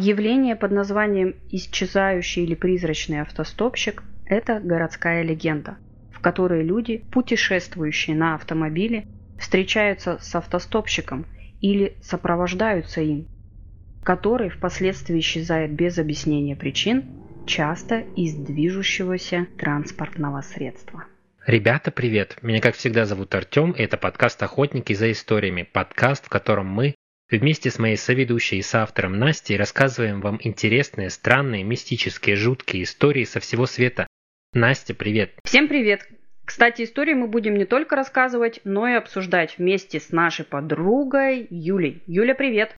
Явление под названием «исчезающий или призрачный автостопщик» – это городская легенда, в которой люди, путешествующие на автомобиле, встречаются с автостопщиком или сопровождаются им, который впоследствии исчезает без объяснения причин, часто из движущегося транспортного средства. Ребята, привет! Меня, как всегда, зовут Артем, и это подкаст «Охотники за историями», подкаст, в котором мы Вместе с моей соведущей и соавтором Настей рассказываем вам интересные, странные, мистические, жуткие истории со всего света. Настя, привет! Всем привет! Кстати, истории мы будем не только рассказывать, но и обсуждать вместе с нашей подругой Юлей. Юля, привет!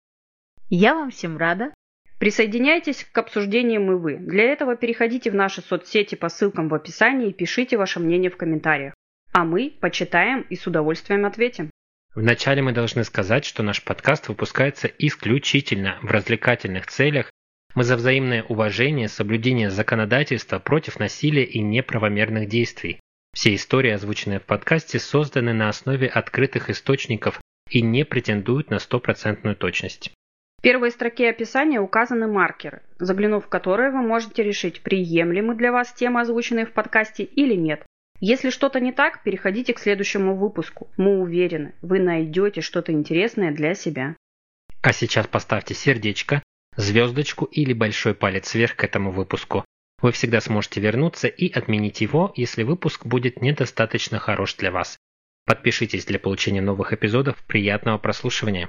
Я вам всем рада. Присоединяйтесь к обсуждениям и вы. Для этого переходите в наши соцсети по ссылкам в описании и пишите ваше мнение в комментариях. А мы почитаем и с удовольствием ответим. Вначале мы должны сказать, что наш подкаст выпускается исключительно в развлекательных целях. Мы за взаимное уважение, соблюдение законодательства против насилия и неправомерных действий. Все истории, озвученные в подкасте, созданы на основе открытых источников и не претендуют на стопроцентную точность. В первой строке описания указаны маркеры, заглянув в которые вы можете решить, приемлемы для вас темы, озвученные в подкасте или нет. Если что-то не так, переходите к следующему выпуску. Мы уверены, вы найдете что-то интересное для себя. А сейчас поставьте сердечко, звездочку или большой палец вверх к этому выпуску. Вы всегда сможете вернуться и отменить его, если выпуск будет недостаточно хорош для вас. Подпишитесь для получения новых эпизодов. Приятного прослушивания.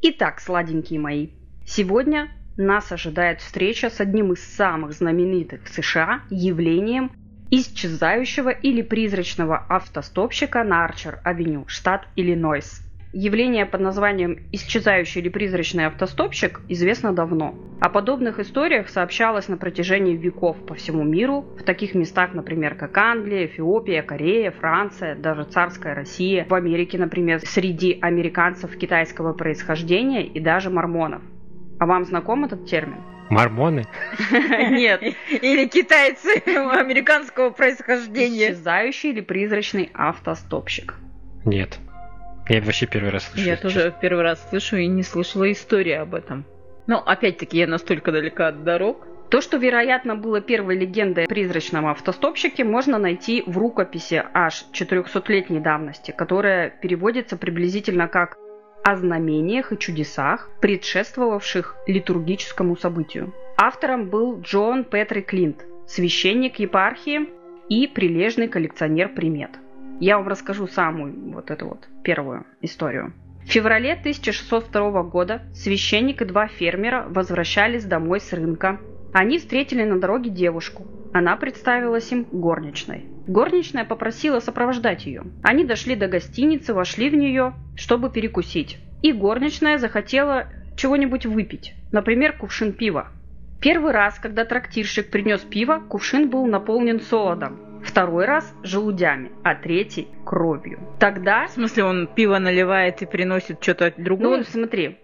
Итак, сладенькие мои, Сегодня нас ожидает встреча с одним из самых знаменитых в США явлением исчезающего или призрачного автостопщика на Арчер-авеню, штат Иллинойс. Явление под названием «исчезающий или призрачный автостопщик» известно давно. О подобных историях сообщалось на протяжении веков по всему миру, в таких местах, например, как Англия, Эфиопия, Корея, Франция, даже царская Россия, в Америке, например, среди американцев китайского происхождения и даже мормонов. А вам знаком этот термин? Мормоны? Нет. Или китайцы американского происхождения. Исчезающий или призрачный автостопщик? Нет. Я вообще первый раз слышу. Я тоже первый раз слышу и не слышала истории об этом. Но опять-таки я настолько далека от дорог. То, что, вероятно, было первой легендой о призрачном автостопщике, можно найти в рукописи аж 400-летней давности, которая переводится приблизительно как о знамениях и чудесах, предшествовавших литургическому событию. Автором был Джон Петри Клинт, священник епархии и прилежный коллекционер примет. Я вам расскажу самую вот эту вот первую историю. В феврале 1602 года священник и два фермера возвращались домой с рынка. Они встретили на дороге девушку. Она представилась им горничной. Горничная попросила сопровождать ее. Они дошли до гостиницы, вошли в нее, чтобы перекусить. И горничная захотела чего-нибудь выпить, например, кувшин пива. Первый раз, когда трактирщик принес пиво, кувшин был наполнен солодом. Второй раз – желудями, а третий – кровью. Тогда... В смысле, он пиво наливает и приносит что-то другое? Ну, смотри,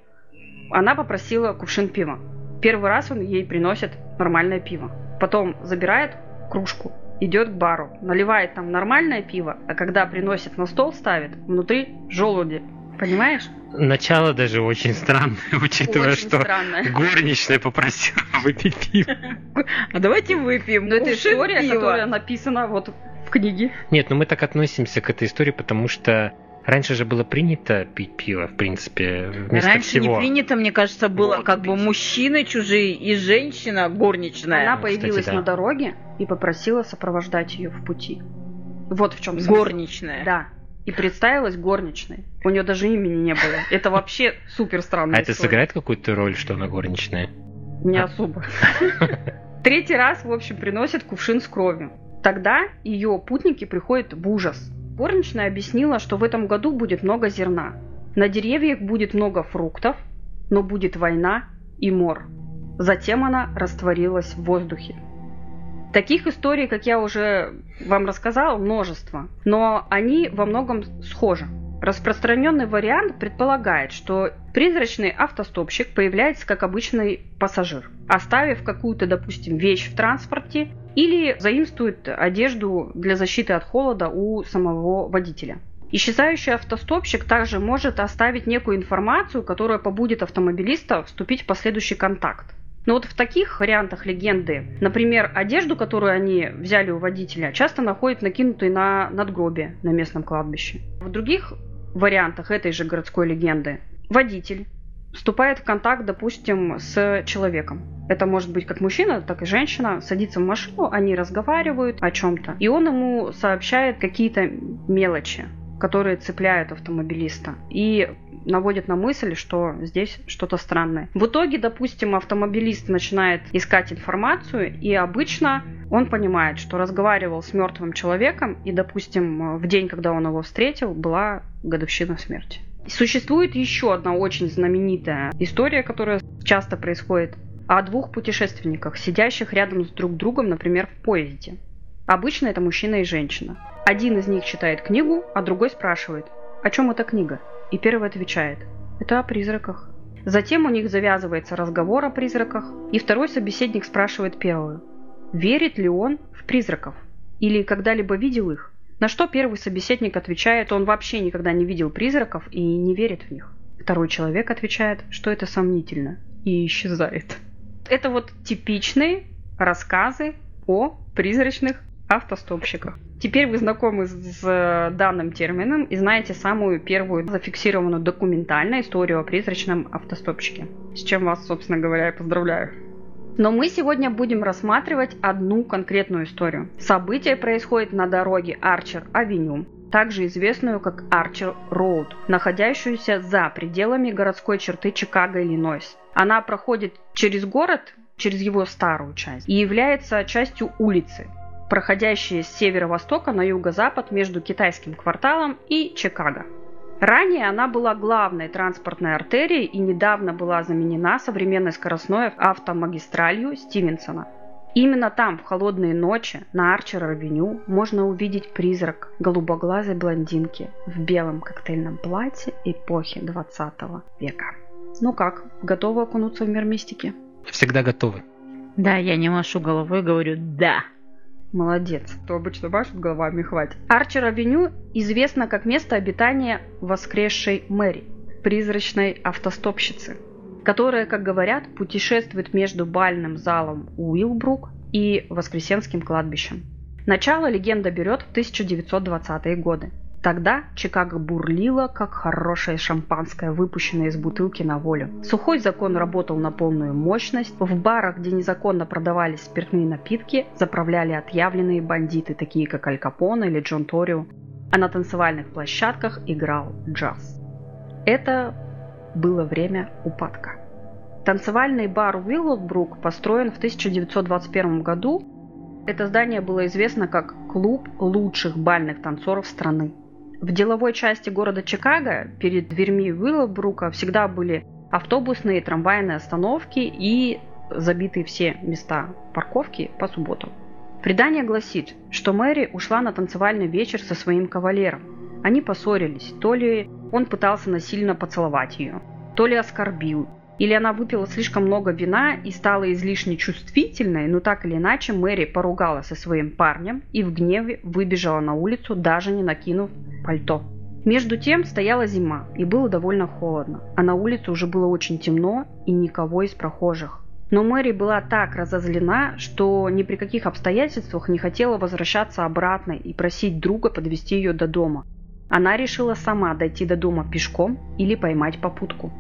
она попросила кувшин пива. Первый раз он ей приносит нормальное пиво. Потом забирает кружку, идет к бару, наливает там нормальное пиво, а когда приносит на стол ставит, внутри желуди. Понимаешь? Начало даже очень странное, учитывая, очень что странное. горничная попросила выпить пиво. А давайте выпьем. Но это история, которая написана вот в книге. Нет, ну мы так относимся к этой истории, потому что Раньше же было принято пить пиво, в принципе, вместо Раньше всего. не принято, мне кажется, было вот, как пить. бы мужчины чужие и женщина горничная. Она появилась Кстати, да. на дороге и попросила сопровождать ее в пути. Вот в чем Горничная. Да. И представилась горничной. У нее даже имени не было. Это вообще супер странно. А это сыграет какую-то роль, что она горничная? Не особо. Третий раз, в общем, приносит кувшин с кровью. Тогда ее путники приходят в ужас. Горничная объяснила, что в этом году будет много зерна. На деревьях будет много фруктов, но будет война и мор. Затем она растворилась в воздухе. Таких историй, как я уже вам рассказала, множество, но они во многом схожи. Распространенный вариант предполагает, что призрачный автостопщик появляется как обычный пассажир, оставив какую-то, допустим, вещь в транспорте или заимствует одежду для защиты от холода у самого водителя. Исчезающий автостопщик также может оставить некую информацию, которая побудит автомобилиста вступить в последующий контакт. Но вот в таких вариантах легенды, например, одежду, которую они взяли у водителя, часто находят накинутой на надгробие на местном кладбище. В других вариантах этой же городской легенды водитель вступает в контакт, допустим, с человеком. Это может быть как мужчина, так и женщина. Садится в машину, они разговаривают о чем-то. И он ему сообщает какие-то мелочи, которые цепляют автомобилиста. И наводит на мысль, что здесь что-то странное. В итоге, допустим, автомобилист начинает искать информацию, и обычно он понимает, что разговаривал с мертвым человеком, и, допустим, в день, когда он его встретил, была годовщина смерти. Существует еще одна очень знаменитая история, которая часто происходит о двух путешественниках, сидящих рядом с друг другом, например, в поезде. Обычно это мужчина и женщина. Один из них читает книгу, а другой спрашивает, о чем эта книга? И первый отвечает, это о призраках. Затем у них завязывается разговор о призраках, и второй собеседник спрашивает первую, верит ли он в призраков или когда-либо видел их. На что первый собеседник отвечает, он вообще никогда не видел призраков и не верит в них. Второй человек отвечает, что это сомнительно, и исчезает. Это вот типичные рассказы о призрачных автостопщиках. Теперь вы знакомы с данным термином и знаете самую первую зафиксированную документальную историю о призрачном автостопщике. С чем вас, собственно говоря, и поздравляю. Но мы сегодня будем рассматривать одну конкретную историю. Событие происходит на дороге Арчер-Авеню, также известную как Арчер Роуд, находящуюся за пределами городской черты Чикаго, Иллинойс. Она проходит через город, через его старую часть, и является частью улицы, проходящей с северо-востока на юго-запад между китайским кварталом и Чикаго. Ранее она была главной транспортной артерией и недавно была заменена современной скоростной автомагистралью Стивенсона. Именно там, в холодные ночи, на Арчер-авеню, можно увидеть призрак голубоглазой блондинки в белом коктейльном платье эпохи 20 века. Ну как, готовы окунуться в мир мистики? Всегда готовы. Да, я не машу головой, говорю «да». Молодец. То обычно машут головами, хватит. Арчер-авеню известно как место обитания воскресшей Мэри, призрачной автостопщицы, которая, как говорят, путешествует между бальным залом Уилбрук и Воскресенским кладбищем. Начало легенда берет в 1920-е годы. Тогда Чикаго бурлило, как хорошее шампанское, выпущенное из бутылки на волю. Сухой закон работал на полную мощность. В барах, где незаконно продавались спиртные напитки, заправляли отъявленные бандиты, такие как Аль Капоне или Джон Торио. А на танцевальных площадках играл джаз. Это было время упадка. Танцевальный бар Уиллоубрук построен в 1921 году. Это здание было известно как клуб лучших бальных танцоров страны. В деловой части города Чикаго перед дверьми Уиллобрука всегда были автобусные и трамвайные остановки и забитые все места парковки по субботам. Предание гласит, что Мэри ушла на танцевальный вечер со своим кавалером. Они поссорились, то ли он пытался насильно поцеловать ее, то ли оскорбил, или она выпила слишком много вина и стала излишне чувствительной, но так или иначе Мэри поругалась со своим парнем и в гневе выбежала на улицу, даже не накинув пальто. Между тем стояла зима и было довольно холодно, а на улице уже было очень темно и никого из прохожих. Но Мэри была так разозлена, что ни при каких обстоятельствах не хотела возвращаться обратно и просить друга подвести ее до дома. Она решила сама дойти до дома пешком или поймать попутку.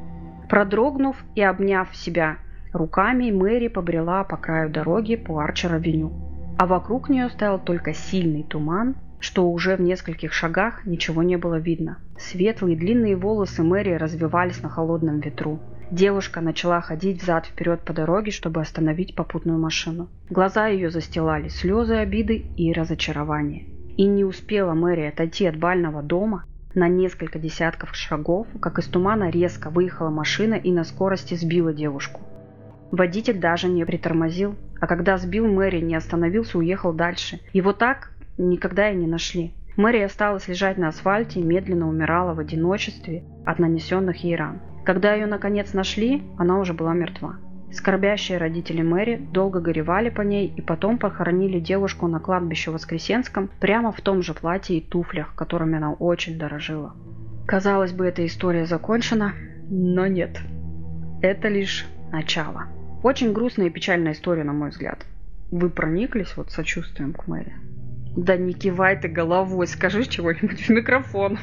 Продрогнув и обняв себя руками, Мэри побрела по краю дороги по Арчер-авеню. А вокруг нее стоял только сильный туман, что уже в нескольких шагах ничего не было видно. Светлые длинные волосы Мэри развивались на холодном ветру. Девушка начала ходить взад-вперед по дороге, чтобы остановить попутную машину. Глаза ее застилали слезы обиды и разочарования. И не успела Мэри отойти от бального дома, на несколько десятков шагов, как из тумана резко выехала машина и на скорости сбила девушку. Водитель даже не притормозил, а когда сбил Мэри, не остановился, уехал дальше. Его так никогда и не нашли. Мэри осталась лежать на асфальте и медленно умирала в одиночестве от нанесенных ей ран. Когда ее наконец нашли, она уже была мертва. Скорбящие родители Мэри долго горевали по ней и потом похоронили девушку на кладбище Воскресенском прямо в том же платье и туфлях, которыми она очень дорожила. Казалось бы, эта история закончена, но нет. Это лишь начало. Очень грустная и печальная история, на мой взгляд. Вы прониклись вот сочувствием к Мэри? Да не кивай ты головой, скажи чего-нибудь в микрофон.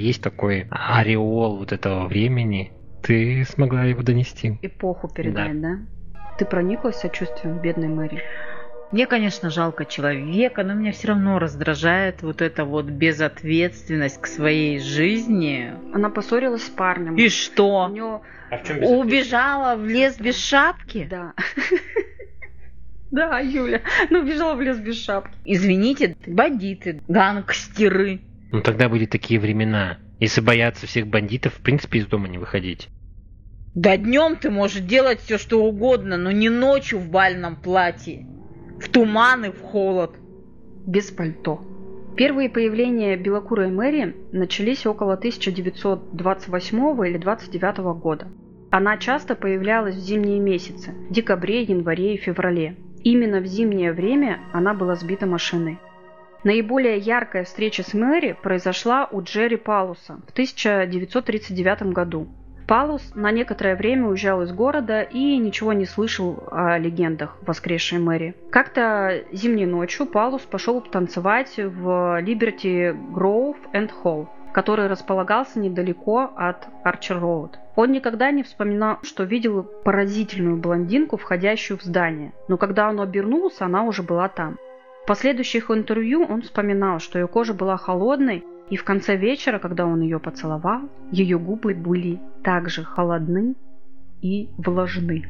Есть такой ореол вот этого времени. Ты смогла его донести. Эпоху передать, да? да? Ты прониклась сочувствием бедной Мэри? Мне, конечно, жалко человека, но меня все равно раздражает вот эта вот безответственность к своей жизни. Она поссорилась с парнем. И что? У нее... А в чем Убежала в лес без шапки? Да. Да, Юля, ну убежала в лес без шапки. Извините, бандиты, гангстеры. Ну тогда были такие времена. Если бояться всех бандитов, в принципе, из дома не выходить. Да днем ты можешь делать все, что угодно, но не ночью в бальном платье. В туман и в холод. Без пальто. Первые появления белокурой Мэри начались около 1928 или 29 года. Она часто появлялась в зимние месяцы – декабре, январе и феврале. Именно в зимнее время она была сбита машиной. Наиболее яркая встреча с Мэри произошла у Джерри Палуса в 1939 году. Палус на некоторое время уезжал из города и ничего не слышал о легендах воскресшей Мэри. Как-то зимней ночью Палус пошел танцевать в Liberty Grove and Hall, который располагался недалеко от Арчер Роуд. Он никогда не вспоминал, что видел поразительную блондинку, входящую в здание, но когда он обернулся, она уже была там. В последующих интервью он вспоминал, что ее кожа была холодной, и в конце вечера, когда он ее поцеловал, ее губы были также холодны и влажны.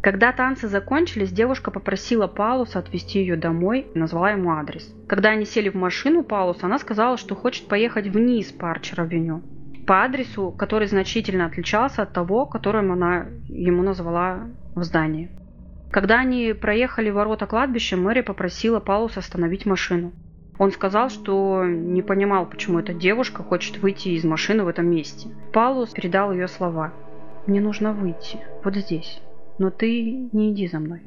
Когда танцы закончились, девушка попросила Палуса отвезти ее домой и назвала ему адрес. Когда они сели в машину Палуса, она сказала, что хочет поехать вниз по Арчер-авеню. По адресу, который значительно отличался от того, которым она ему назвала в здании. Когда они проехали ворота кладбища, Мэри попросила Палуса остановить машину. Он сказал, что не понимал, почему эта девушка хочет выйти из машины в этом месте. Палус передал ее слова. «Мне нужно выйти. Вот здесь. Но ты не иди за мной».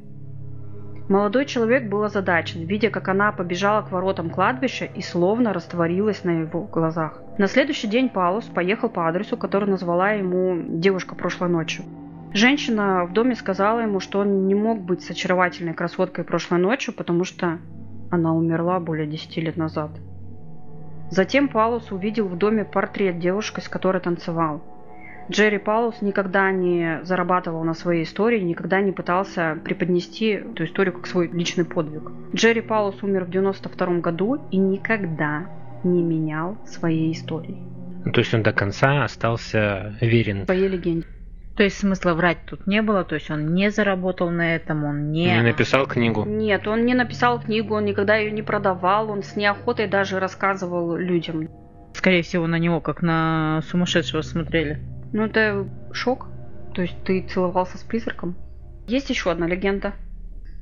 Молодой человек был озадачен, видя, как она побежала к воротам кладбища и словно растворилась на его глазах. На следующий день Палус поехал по адресу, который назвала ему девушка прошлой ночью. Женщина в доме сказала ему, что он не мог быть с очаровательной красоткой прошлой ночью, потому что она умерла более 10 лет назад. Затем Паулус увидел в доме портрет девушки, с которой танцевал. Джерри Паулус никогда не зарабатывал на своей истории, никогда не пытался преподнести эту историю как свой личный подвиг. Джерри Паулус умер в 92 году и никогда не менял своей истории. То есть он до конца остался верен своей легенде. То есть смысла врать тут не было, то есть он не заработал на этом, он не... Не написал книгу? Нет, он не написал книгу, он никогда ее не продавал, он с неохотой даже рассказывал людям. Скорее всего, на него как на сумасшедшего смотрели. Ну, это шок. То есть ты целовался с призраком. Есть еще одна легенда.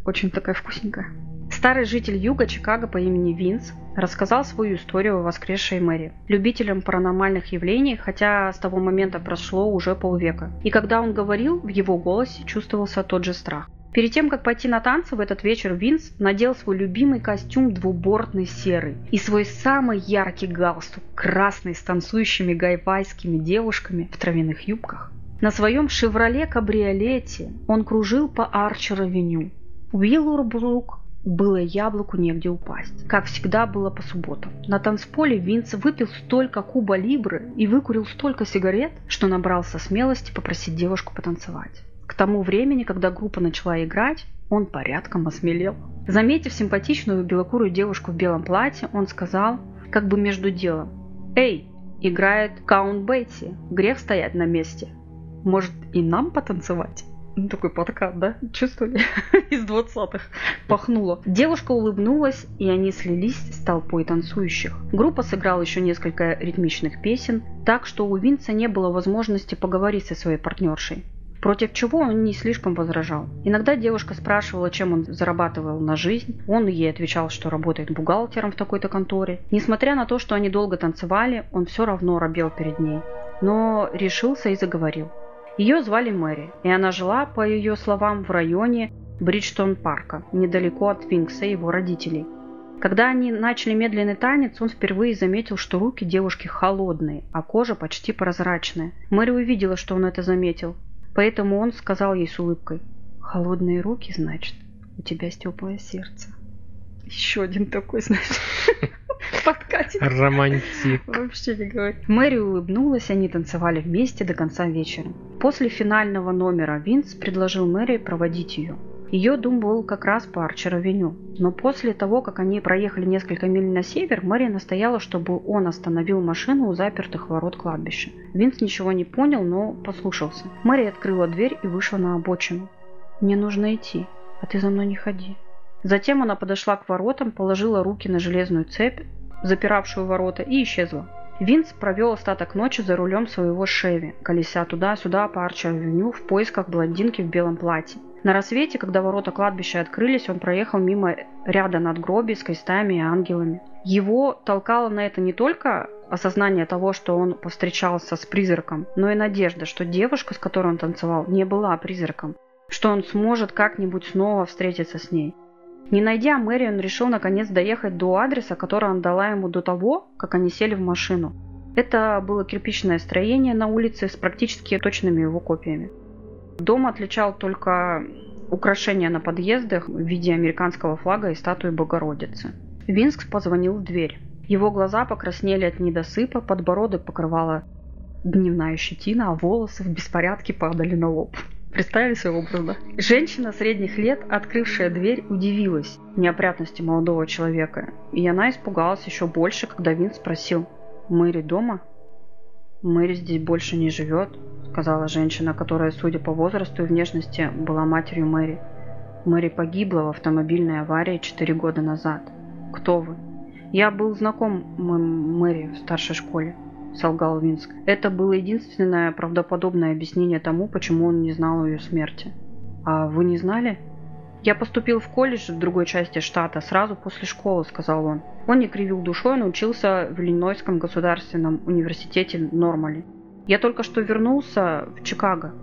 Очень такая вкусненькая. Старый житель юга Чикаго по имени Винс рассказал свою историю о воскресшей Мэри, любителям паранормальных явлений, хотя с того момента прошло уже полвека. И когда он говорил, в его голосе чувствовался тот же страх. Перед тем, как пойти на танцы в этот вечер, Винс надел свой любимый костюм двубортный серый и свой самый яркий галстук красный с танцующими гайвайскими девушками в травяных юбках. На своем «Шевроле-кабриолете» он кружил по Арчер-авеню. Уиллурбрук было яблоку негде упасть. Как всегда было по субботам. На танцполе Винс выпил столько куба либры и выкурил столько сигарет, что набрался смелости попросить девушку потанцевать. К тому времени, когда группа начала играть, он порядком осмелел. Заметив симпатичную белокурую девушку в белом платье, он сказал, как бы между делом, «Эй, играет Каунт Бетти, грех стоять на месте. Может, и нам потанцевать?» Ну, такой подкат, да? Чувствовали? Из двадцатых. Пахнуло. Девушка улыбнулась, и они слились с толпой танцующих. Группа сыграла еще несколько ритмичных песен, так что у Винца не было возможности поговорить со своей партнершей. Против чего он не слишком возражал. Иногда девушка спрашивала, чем он зарабатывал на жизнь. Он ей отвечал, что работает бухгалтером в такой-то конторе. Несмотря на то, что они долго танцевали, он все равно робел перед ней. Но решился и заговорил. Ее звали Мэри, и она жила, по ее словам, в районе Бриджтон-парка, недалеко от Винкса и его родителей. Когда они начали медленный танец, он впервые заметил, что руки девушки холодные, а кожа почти прозрачная. Мэри увидела, что он это заметил, поэтому он сказал ей с улыбкой, «Холодные руки, значит, у тебя теплое сердце». Еще один такой, знаешь, подкатик. Романтик. Вообще не говорю. Мэри улыбнулась, они танцевали вместе до конца вечера. После финального номера Винс предложил Мэри проводить ее. Ее дом был как раз по Арчер-авеню. Но после того, как они проехали несколько миль на север, Мэри настояла, чтобы он остановил машину у запертых ворот кладбища. Винс ничего не понял, но послушался. Мэри открыла дверь и вышла на обочину. «Мне нужно идти, а ты за мной не ходи». Затем она подошла к воротам, положила руки на железную цепь, запиравшую ворота, и исчезла. Винс провел остаток ночи за рулем своего Шеви, колеся туда-сюда по Арчер-авеню в поисках блондинки в белом платье. На рассвете, когда ворота кладбища открылись, он проехал мимо ряда надгробий с крестами и ангелами. Его толкало на это не только осознание того, что он повстречался с призраком, но и надежда, что девушка, с которой он танцевал, не была призраком, что он сможет как-нибудь снова встретиться с ней. Не найдя Мэри, он решил наконец доехать до адреса, который он дала ему до того, как они сели в машину. Это было кирпичное строение на улице с практически точными его копиями. Дом отличал только украшения на подъездах в виде американского флага и статуи Богородицы. Винск позвонил в дверь. Его глаза покраснели от недосыпа, подбородок покрывала дневная щетина, а волосы в беспорядке падали на лоб. Представили свой образ, да? Женщина средних лет, открывшая дверь, удивилась неопрятности молодого человека. И она испугалась еще больше, когда Вин спросил, «Мэри дома?» «Мэри здесь больше не живет», — сказала женщина, которая, судя по возрасту и внешности, была матерью Мэри. «Мэри погибла в автомобильной аварии четыре года назад. Кто вы?» «Я был знаком Мэри в старшей школе», солгал Винск. Это было единственное правдоподобное объяснение тому, почему он не знал о ее смерти. А вы не знали? Я поступил в колледж в другой части штата сразу после школы, сказал он. Он не кривил душой, он учился в Иллинойском государственном университете Нормали. Я только что вернулся в Чикаго.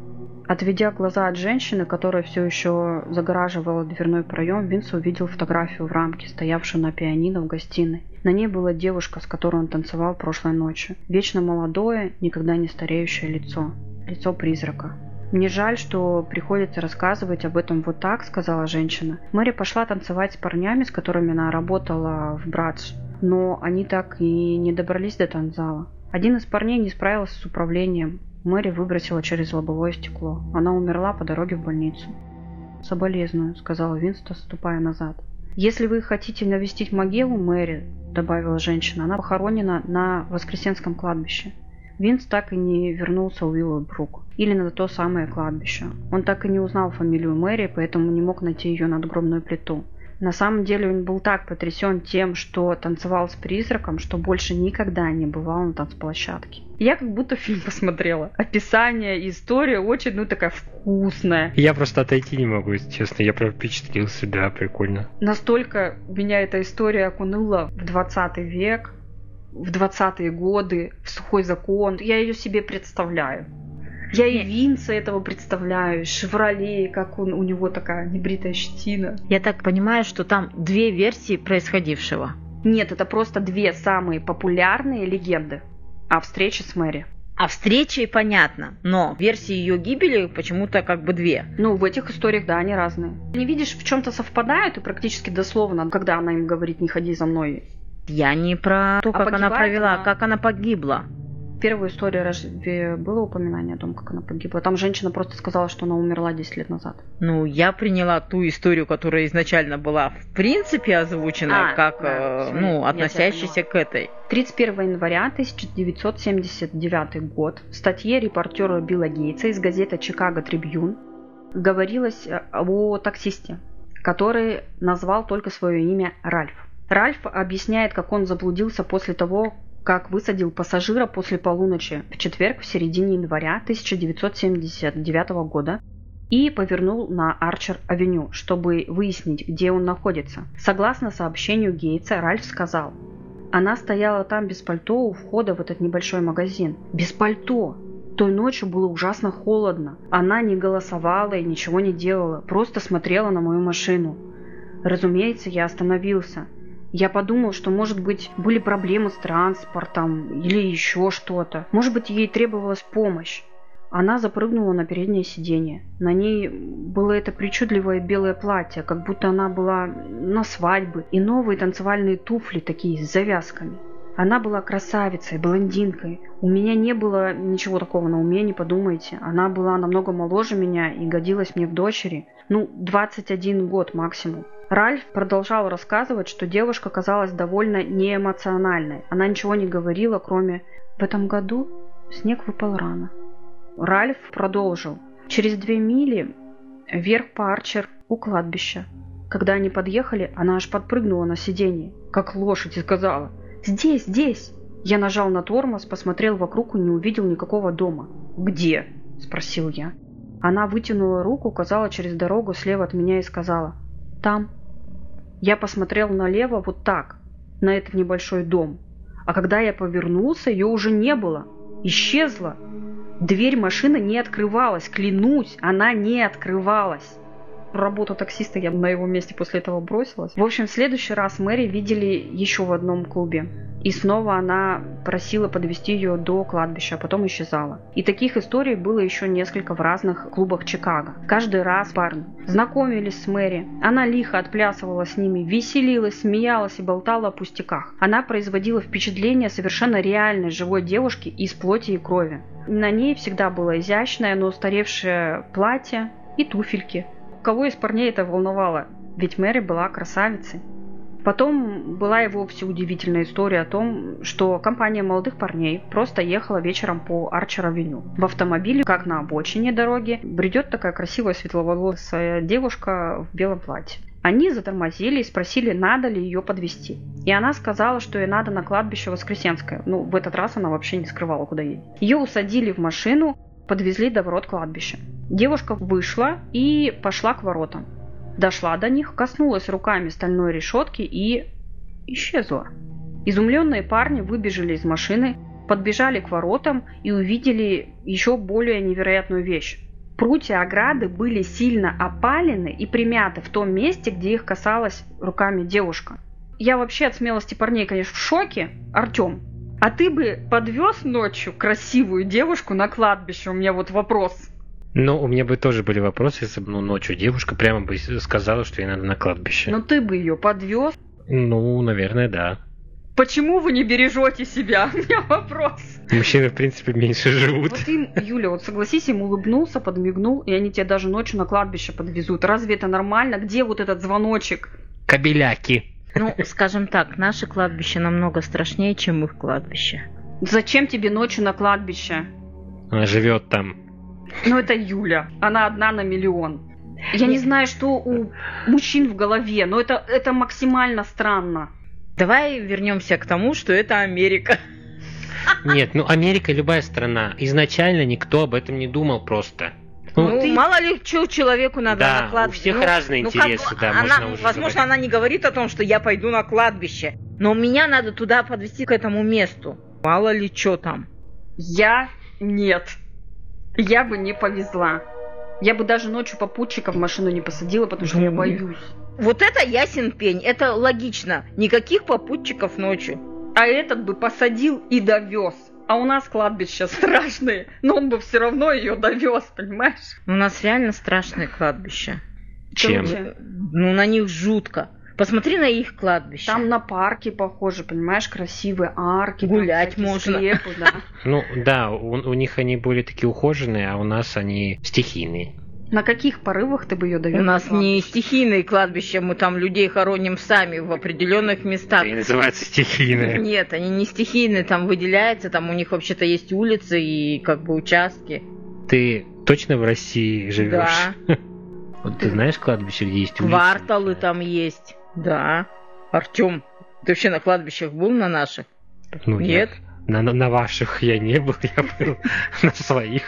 Отведя глаза от женщины, которая все еще загораживала дверной проем, Винс увидел фотографию в рамке, стоявшую на пианино в гостиной. На ней была девушка, с которой он танцевал прошлой ночью. Вечно молодое, никогда не стареющее лицо. Лицо призрака. «Мне жаль, что приходится рассказывать об этом вот так», — сказала женщина. Мэри пошла танцевать с парнями, с которыми она работала в Брадж, но они так и не добрались до танцзала. Один из парней не справился с управлением. Мэри выбросила через лобовое стекло. Она умерла по дороге в больницу. «Соболезную», — сказала Винста, ступая назад. «Если вы хотите навестить могилу Мэри, добавила женщина. Она похоронена на Воскресенском кладбище. Винс так и не вернулся в Уиллбрук. Или на то самое кладбище. Он так и не узнал фамилию Мэри, поэтому не мог найти ее надгробную плиту. На самом деле он был так потрясен тем, что танцевал с призраком, что больше никогда не бывал на танцплощадке. Я как будто фильм посмотрела. Описание, история очень, ну, такая вкусная. Я просто отойти не могу, если честно. Я прям впечатлился, да, прикольно. Настолько меня эта история окунула в 20 век, в 20-е годы, в сухой закон. Я ее себе представляю. Я и Винса этого представляю, Шевроле, как он, у него такая небритая щетина. Я так понимаю, что там две версии происходившего. Нет, это просто две самые популярные легенды о встрече с Мэри. А встрече понятно, но версии ее гибели почему-то как бы две. Ну, в этих историях, да, они разные. Не видишь, в чем-то совпадают и практически дословно, когда она им говорит «не ходи за мной». Я не про то, а как она провела, она... как она погибла первой истории разве было упоминание о том, как она погибла? Там женщина просто сказала, что она умерла 10 лет назад. Ну, я приняла ту историю, которая изначально была в принципе озвучена, а, как, да, э, ну, относящаяся к этой. 31 января 1979 год в статье репортера Билла Гейтса из газеты «Чикаго Трибьюн» говорилось э, о таксисте, который назвал только свое имя Ральф. Ральф объясняет, как он заблудился после того, как высадил пассажира после полуночи в четверг в середине января 1979 года и повернул на Арчер-авеню, чтобы выяснить, где он находится. Согласно сообщению Гейтса, Ральф сказал, «Она стояла там без пальто у входа в этот небольшой магазин. Без пальто! Той ночью было ужасно холодно. Она не голосовала и ничего не делала, просто смотрела на мою машину. Разумеется, я остановился. Я подумал, что, может быть, были проблемы с транспортом или еще что-то. Может быть, ей требовалась помощь. Она запрыгнула на переднее сиденье. На ней было это причудливое белое платье, как будто она была на свадьбе, и новые танцевальные туфли такие с завязками. Она была красавицей, блондинкой. У меня не было ничего такого на уме, не подумайте. Она была намного моложе меня и годилась мне в дочери. Ну, 21 год максимум. Ральф продолжал рассказывать, что девушка казалась довольно неэмоциональной. Она ничего не говорила, кроме «В этом году снег выпал рано». Ральф продолжил. Через две мили вверх по Арчер у кладбища. Когда они подъехали, она аж подпрыгнула на сиденье, как лошадь, и сказала – «Здесь, здесь!» Я нажал на тормоз, посмотрел вокруг и не увидел никакого дома. «Где?» – спросил я. Она вытянула руку, указала через дорогу слева от меня и сказала «Там». Я посмотрел налево вот так, на этот небольшой дом. А когда я повернулся, ее уже не было. Исчезла. Дверь машины не открывалась, клянусь, она не открывалась работу таксиста я на его месте после этого бросилась. В общем, в следующий раз Мэри видели еще в одном клубе. И снова она просила подвести ее до кладбища, а потом исчезала. И таких историй было еще несколько в разных клубах Чикаго. Каждый раз парни знакомились с Мэри. Она лихо отплясывала с ними, веселилась, смеялась и болтала о пустяках. Она производила впечатление совершенно реальной живой девушки из плоти и крови. На ней всегда было изящное, но устаревшее платье и туфельки, Кого из парней это волновало? Ведь Мэри была красавицей. Потом была и вовсе удивительная история о том, что компания молодых парней просто ехала вечером по Арчер-авеню. В автомобиле, как на обочине дороги, бредет такая красивая светловолосая девушка в белом платье. Они затормозили и спросили, надо ли ее подвести. И она сказала, что ей надо на кладбище Воскресенское. Ну, в этот раз она вообще не скрывала, куда едет. Ее усадили в машину, подвезли до ворот кладбища. Девушка вышла и пошла к воротам. Дошла до них, коснулась руками стальной решетки и исчезла. Изумленные парни выбежали из машины, подбежали к воротам и увидели еще более невероятную вещь. Прутья ограды были сильно опалены и примяты в том месте, где их касалась руками девушка. Я вообще от смелости парней, конечно, в шоке. Артем, а ты бы подвез ночью красивую девушку на кладбище? У меня вот вопрос. Ну, у меня бы тоже были вопросы, если бы ну, ночью девушка прямо бы сказала, что ей надо на кладбище. Но ты бы ее подвез? Ну, наверное, да. Почему вы не бережете себя? У меня вопрос. Мужчины, в принципе, меньше живут. Вот им, Юля, вот согласись, им улыбнулся, подмигнул, и они тебя даже ночью на кладбище подвезут. Разве это нормально? Где вот этот звоночек? Кабеляки. Ну, скажем так, наше кладбище намного страшнее, чем их кладбище. Зачем тебе ночью на кладбище? Она живет там. Ну, это Юля. Она одна на миллион. Я не знаю, что у мужчин в голове, но это, это максимально странно. Давай вернемся к тому, что это Америка. Нет, ну Америка любая страна. Изначально никто об этом не думал просто. Ну, ну ты... мало ли, что человеку надо да, на кладбище. у всех ну, разные ну, интересы, как, да, она, можно Возможно, говорить. она не говорит о том, что я пойду на кладбище, но меня надо туда подвести к этому месту. Мало ли, что там. Я нет. Я бы не повезла. Я бы даже ночью попутчика в машину не посадила, потому что я боюсь. Вот это ясен пень, это логично. Никаких попутчиков ночью. А этот бы посадил и довез. А у нас кладбище страшное, но он бы все равно ее довез, понимаешь? У нас реально страшное кладбище. Чем? Ну, на них жутко. Посмотри на их кладбище. Там на парке похоже, понимаешь, красивые арки. Гулять можно. Склепы, да. Ну да, у, у них они более такие ухоженные, а у нас они стихийные. На каких порывах ты бы ее довел? У нас не стихийные кладбища, мы там людей хороним сами в определенных местах. Это называется стихийные. Нет, они не стихийные, там выделяется, там у них вообще-то есть улицы и как бы участки. Ты точно в России живешь? Да. Вот ты знаешь кладбище, где есть улицы? Кварталы там есть. Да. Артем, ты вообще на кладбищах был на наших? Ну, Нет? Я, на, на ваших я не был, я был на своих.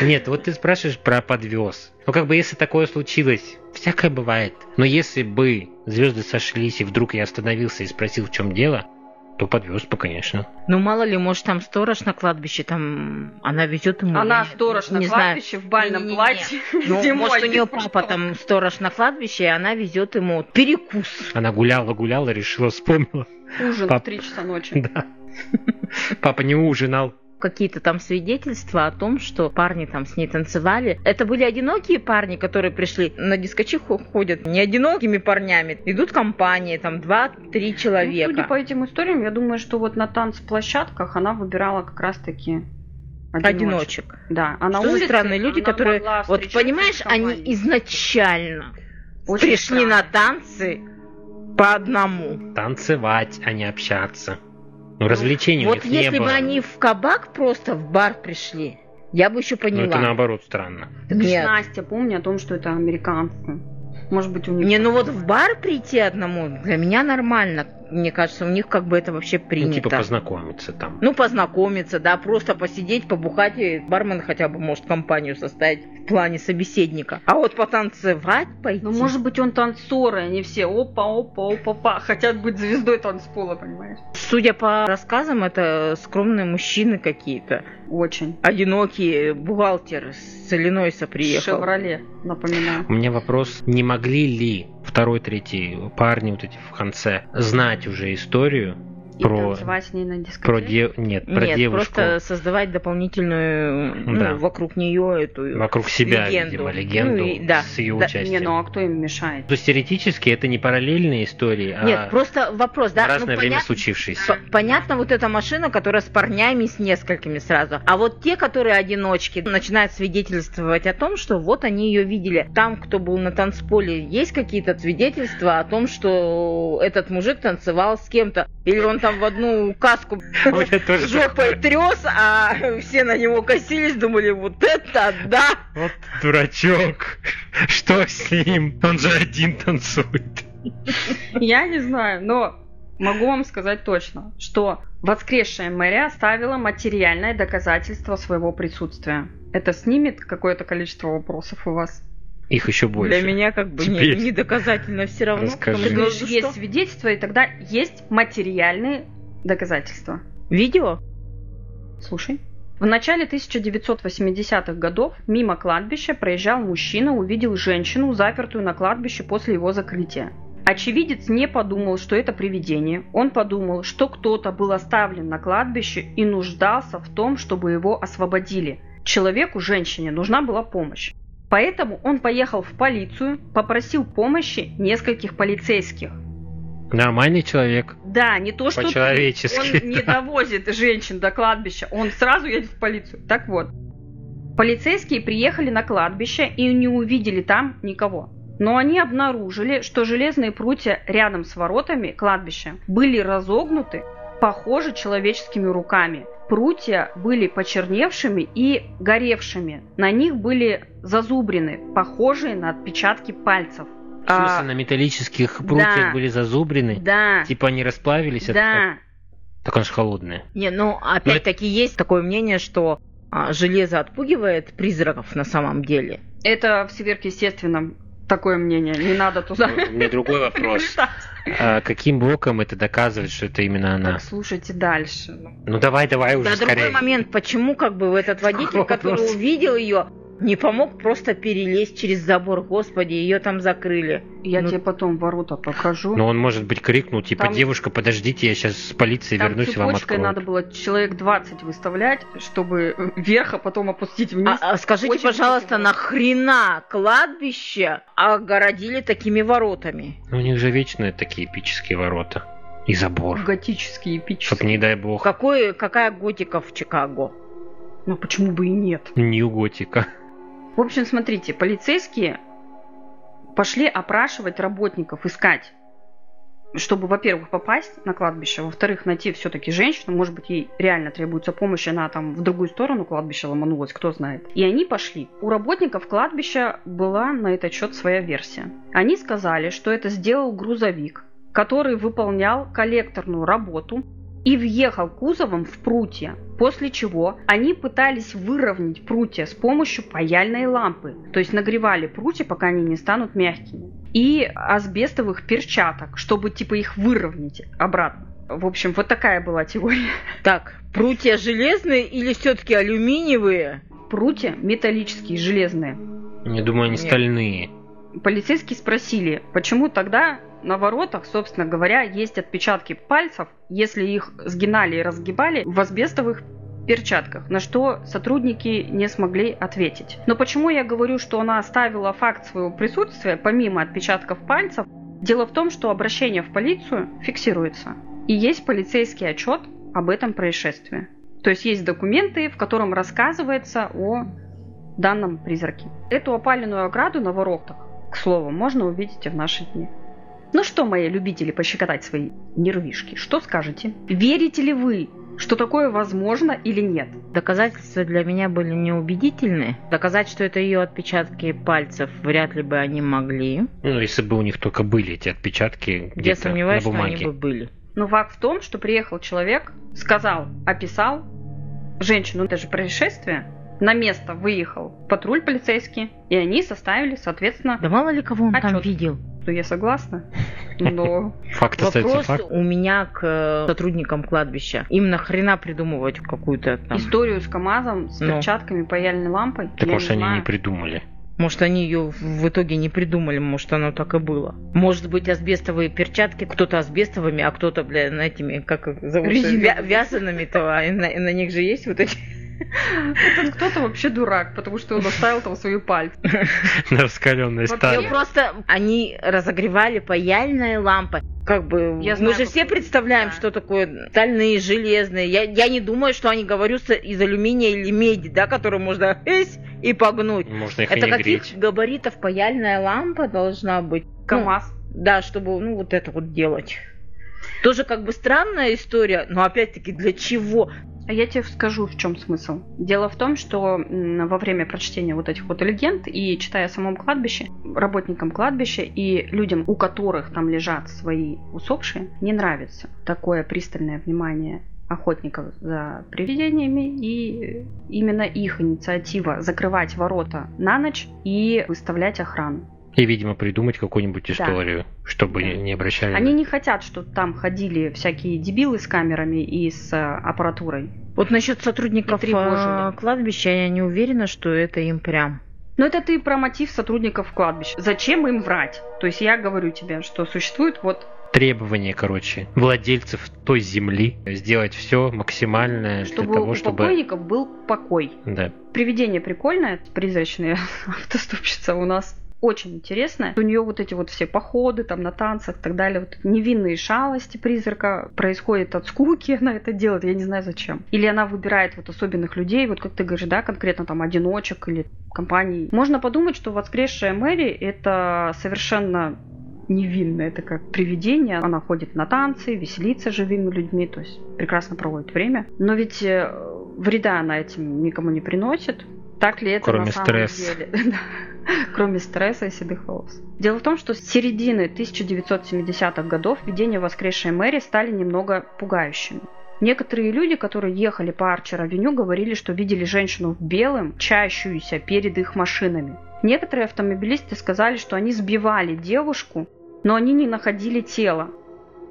Нет, вот ты спрашиваешь про подвез. Ну, как бы, если такое случилось, всякое бывает. Но если бы звезды сошлись, и вдруг я остановился и спросил, в чем дело, То подвез бы, конечно. Ну, мало ли, может, там сторож на кладбище, там она везет ему. Она я сторож на не знаю. кладбище в бальном платье. Ну, зимой. может, у нее папа там сторож на кладбище, и она везет ему перекус. Она гуляла, гуляла, решила, вспомнила. Ужин Пап- в 3 часа ночи. Да. Папа не ужинал. Какие-то там свидетельства о том, что парни там с ней танцевали. Это были одинокие парни, которые пришли на дискочиху ходят не одинокими парнями. Идут компании, там два-три Ну, человека. судя по этим историям, я думаю, что вот на танцплощадках она выбирала как раз-таки одиночек. Одиночек. Да, а на Что за улице странные люди, она которые... Вот понимаешь, они изначально Очень пришли странно. на танцы по одному. Танцевать, а не общаться. Ну, развлечений у Вот них не если было. бы они в кабак просто в бар пришли, я бы еще Ну, поняла. это наоборот странно. Так Нет. Настя, помни о том, что это американцы. Может быть, у них... Не, ну вот в бар прийти одному для меня нормально. Мне кажется, у них как бы это вообще принято. Ну, типа познакомиться там. Ну, познакомиться, да, просто посидеть, побухать, и бармен хотя бы может компанию составить в плане собеседника. А вот потанцевать пойти... Ну, может быть, он танцоры, они все опа, опа, опа, хотят быть звездой танцпола, понимаешь? Судя по рассказам, это скромные мужчины какие-то. Очень. Одинокий бухгалтер с Иллинойса приехал. Шевроле, напоминаю. У меня вопрос, не могли ли второй, третий парни вот эти в конце знать уже историю И про, танцевать с ней на дискотеке. про де- нет, про Нет, девушку просто создавать дополнительную, ну, Да. вокруг нее эту вокруг себя, легенду. видимо, легенду Ну и- да, с ее да. участием. Не, ну а кто им мешает? То есть теоретически это не параллельные истории, а Нет, просто вопрос, да, в разное ну, время понятно, случившиеся. Понятно, вот эта машина, которая с парнями, с несколькими сразу. А вот те, которые одиночки, начинают свидетельствовать о том, что вот они ее видели. Там, кто был на танцполе, есть какие-то свидетельства о том, что этот мужик танцевал с кем-то. Или он там в одну каску жопой трес, а все на него косились, думали, вот это да! Вот дурачок. Что с ним? Он же один танцует. Я не знаю, но могу вам сказать точно, что воскресшая Мэри оставила материальное доказательство своего присутствия. Это снимет какое-то количество вопросов у вас? Их еще больше. Для меня как бы не, Теперь. не доказательно все равно. Расскажи. Ты говоришь, что- есть свидетельства, и тогда есть материальные доказательства. Видео? Слушай. В начале 1980-х годов мимо кладбища проезжал мужчина, увидел женщину, запертую на кладбище после его закрытия. Очевидец не подумал, что это привидение. Он подумал, что кто-то был оставлен на кладбище и нуждался в том, чтобы его освободили. Человеку, женщине, нужна была помощь. Поэтому он поехал в полицию, попросил помощи нескольких полицейских. Нормальный человек. Да, не то, что. По-человечески, он не довозит женщин до кладбища, он сразу едет в полицию. Так вот, полицейские приехали на кладбище и не увидели там никого. Но они обнаружили, что железные прутья рядом с воротами кладбища были разогнуты, похожи человеческими руками. Прутья были почерневшими и горевшими. На них были зазубрины, похожие на отпечатки пальцев. В смысле, А, на металлических прутьях да. были зазубрены? да, Типа они расплавились? от- да. Так он же холодный. Не, ну опять-таки есть такое мнение, что а, железо отпугивает призраков на самом деле. Это в сверхъестественном такое мнение. Не надо туда. У меня другой вопрос. А каким боком это доказывает, что это именно она? Так, слушайте дальше. Ну давай, давай уже Да, другой скорее. момент, почему как бы этот водитель, Другой который увидел ее, не помог просто перелезть через забор, господи, ее там закрыли. Я Ну, тебе потом ворота покажу. Но он, может быть, крикнул, типа, Там- девушка, подождите, я сейчас с полиции Там вернусь и вам цепочкой открою. надо было человек 20 выставлять, чтобы вверх, а потом опустить вниз. А, а скажите, Очень пожалуйста, красиво. нахрена кладбище огородили такими воротами? Ну, у них же вечные такие эпические ворота. И забор. Готический, эпический. Чтоб, не дай бог, Какой, какая готика в Чикаго? Ну почему бы и нет? нью-готика. В общем, смотрите, полицейские пошли опрашивать работников, искать, чтобы, во-первых, попасть на кладбище, во-вторых, найти все-таки женщину, может быть, ей реально требуется помощь, она там в другую сторону кладбища ломанулась, кто знает. И они пошли. У работников кладбища была на этот счет своя версия. Они сказали, что это сделал грузовик, который выполнял коллекторную работу и въехал кузовом в прутья, после чего они пытались выровнять прутья с помощью паяльной лампы, то есть нагревали прутья, пока они не станут мягкими, и асбестовых перчаток, чтобы типа их выровнять обратно. В общем, вот такая была теория. Так, прутья железные или все-таки алюминиевые? Прутья металлические, железные. Я думаю, они Нет. стальные. Полицейские спросили, почему тогда на воротах, собственно говоря, есть отпечатки пальцев, если их сгинали и разгибали в асбестовых перчатках, на что сотрудники не смогли ответить. Но почему я говорю, что она оставила факт своего присутствия, помимо отпечатков пальцев, дело в том, что обращение в полицию фиксируется. И есть полицейский отчет об этом происшествии. То есть есть документы, в котором рассказывается о данном призраке. Эту опаленную ограду на воротах, к слову, можно увидеть и в наши дни. Ну что, мои любители пощекотать свои нервишки, что скажете? Верите ли вы, что такое возможно или нет? Доказательства для меня были неубедительны. Доказать, что это ее отпечатки пальцев, вряд ли бы они могли. Ну, если бы у них только были эти отпечатки Я где-то сомневаюсь, на что они бумаге. бы были. Но факт в том, что приехал человек, сказал, описал женщину, это же происшествие, на место выехал патруль полицейский, и они составили, соответственно, Да мало ли кого он там Отчет. видел. Что я согласна, но Факт остается Вопрос факт. у меня к э, сотрудникам кладбища. Им нахрена придумывать какую-то там... историю с КАМАЗом, с Ну. перчатками, паяльной лампой, Так может они не придумали. Может, они ее в итоге не придумали, может, оно так и было. Может быть, асбестовые перчатки, кто-то асбестовыми, а кто-то, бля, на этими, как их зовут, вя- вязаными-то, а на, и на них же есть вот эти... Этот кто-то вообще дурак, потому что он оставил там свои пальцы. На раскаленной стали. Ну, просто они разогревали паяльные лампы. Как бы Я мы знаю, же все представляем, да. что такое стальные, железные. Я, я не думаю, что они говорю с- из алюминия или меди, да, которую можно эсь и погнуть. Можно их и Это не каких греть. габаритов паяльная лампа должна быть? Ну, КАМАЗ. да, чтобы ну вот это вот делать. Тоже как бы странная история, но опять-таки для чего? А я тебе скажу, в чем смысл. Дело в том, что во время прочтения вот этих вот легенд и читая о самом кладбище, работникам кладбища и людям, у которых там лежат свои усопшие, не нравится такое пристальное внимание охотников за привидениями и именно их инициатива закрывать ворота на ночь и выставлять охрану. И, видимо, придумать какую-нибудь историю, чтобы Да. не обращали... Они не хотят, чтобы там ходили всякие дебилы с камерами и с э, аппаратурой. Вот насчет сотрудников э, кладбища я не уверена, что это им прям. Но это ты про мотив сотрудников кладбища. Зачем им врать? То есть я говорю тебе, что существует вот, Требования, короче, владельцев той земли сделать все максимальное чтобы для того, у чтобы... покойников был покой. Да. Привидение прикольное, призрачная автостопщица у нас очень интересная. У нее вот эти вот все походы там на танцах и так далее, вот невинные шалости призрака происходит от скуки, она это делает, я не знаю зачем. Или она выбирает вот особенных людей, вот как ты говоришь, да, конкретно там одиночек или компаний. Можно подумать, что воскресшая Мэри это совершенно невинно, это как привидение. Она ходит на танцы, веселится живыми людьми, то есть прекрасно проводит время. Но ведь э, вреда она этим никому не приносит. Так ли это Кроме на самом стресса. деле? Кроме стресса и седых волос. Дело в том, что с середины 1970-х годов видения воскресшей Мэри стали немного пугающими. Некоторые люди, которые ехали по Арчер-авеню, говорили, что видели женщину в белом, чащуюся перед их машинами. Некоторые автомобилисты сказали, что они сбивали девушку, но они не находили тело.